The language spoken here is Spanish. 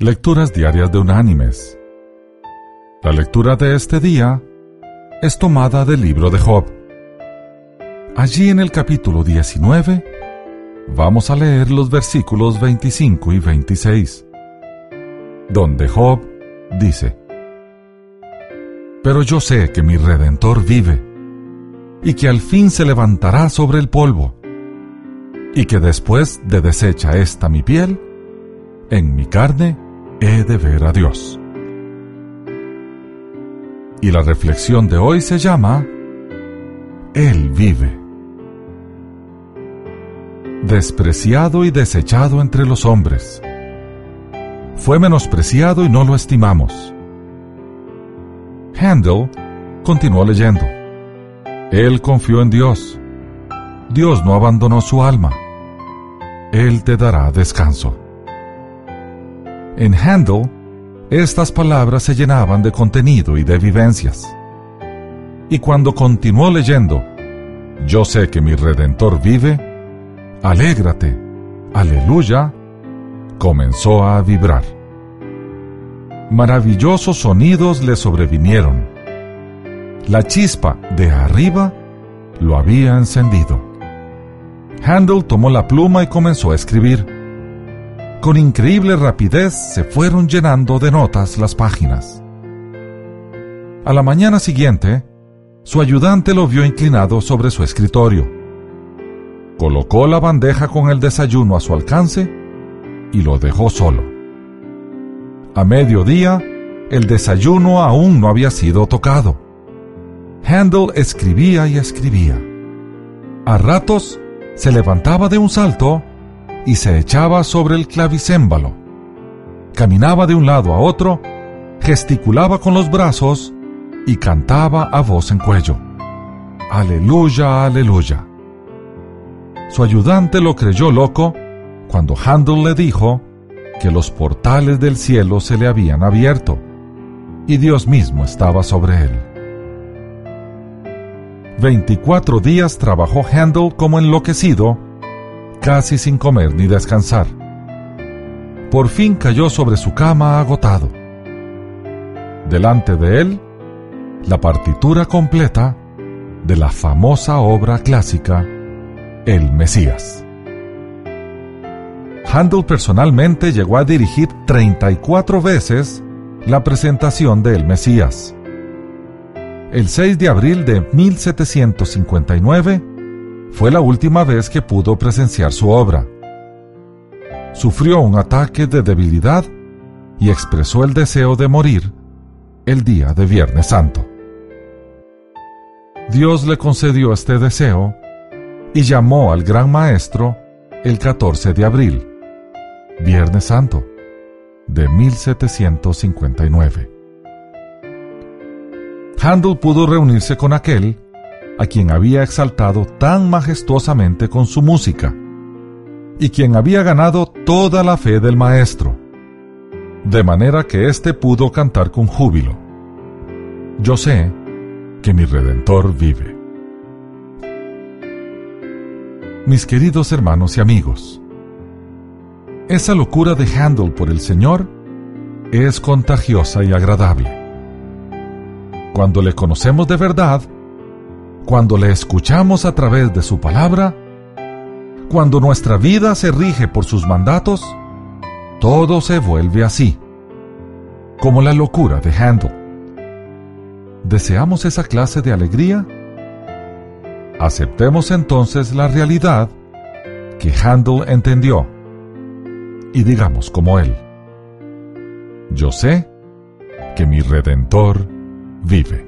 Lecturas Diarias de Unánimes. La lectura de este día es tomada del libro de Job. Allí en el capítulo 19 vamos a leer los versículos 25 y 26, donde Job dice, Pero yo sé que mi Redentor vive, y que al fin se levantará sobre el polvo, y que después de deshecha esta mi piel, en mi carne he de ver a Dios. Y la reflexión de hoy se llama Él vive. Despreciado y desechado entre los hombres. Fue menospreciado y no lo estimamos. Handel continuó leyendo. Él confió en Dios. Dios no abandonó su alma. Él te dará descanso. En Handel, estas palabras se llenaban de contenido y de vivencias. Y cuando continuó leyendo, Yo sé que mi Redentor vive, alégrate, aleluya, comenzó a vibrar. Maravillosos sonidos le sobrevinieron. La chispa de arriba lo había encendido. Handel tomó la pluma y comenzó a escribir con increíble rapidez se fueron llenando de notas las páginas. A la mañana siguiente, su ayudante lo vio inclinado sobre su escritorio. Colocó la bandeja con el desayuno a su alcance y lo dejó solo. A mediodía, el desayuno aún no había sido tocado. Handel escribía y escribía. A ratos se levantaba de un salto y se echaba sobre el clavicémbalo. Caminaba de un lado a otro, gesticulaba con los brazos y cantaba a voz en cuello. Aleluya, aleluya. Su ayudante lo creyó loco cuando Handel le dijo que los portales del cielo se le habían abierto y Dios mismo estaba sobre él. Veinticuatro días trabajó Handel como enloquecido casi sin comer ni descansar. Por fin cayó sobre su cama agotado. Delante de él, la partitura completa de la famosa obra clásica El Mesías. Handel personalmente llegó a dirigir 34 veces la presentación de El Mesías. El 6 de abril de 1759, fue la última vez que pudo presenciar su obra. Sufrió un ataque de debilidad y expresó el deseo de morir el día de Viernes Santo. Dios le concedió este deseo y llamó al gran maestro el 14 de abril, Viernes Santo, de 1759. Handel pudo reunirse con aquel a quien había exaltado tan majestuosamente con su música, y quien había ganado toda la fe del maestro, de manera que éste pudo cantar con júbilo. Yo sé que mi Redentor vive. Mis queridos hermanos y amigos, esa locura de Handel por el Señor es contagiosa y agradable. Cuando le conocemos de verdad, cuando le escuchamos a través de su palabra, cuando nuestra vida se rige por sus mandatos, todo se vuelve así, como la locura de Handel. ¿Deseamos esa clase de alegría? Aceptemos entonces la realidad que Handel entendió y digamos como él, yo sé que mi Redentor vive.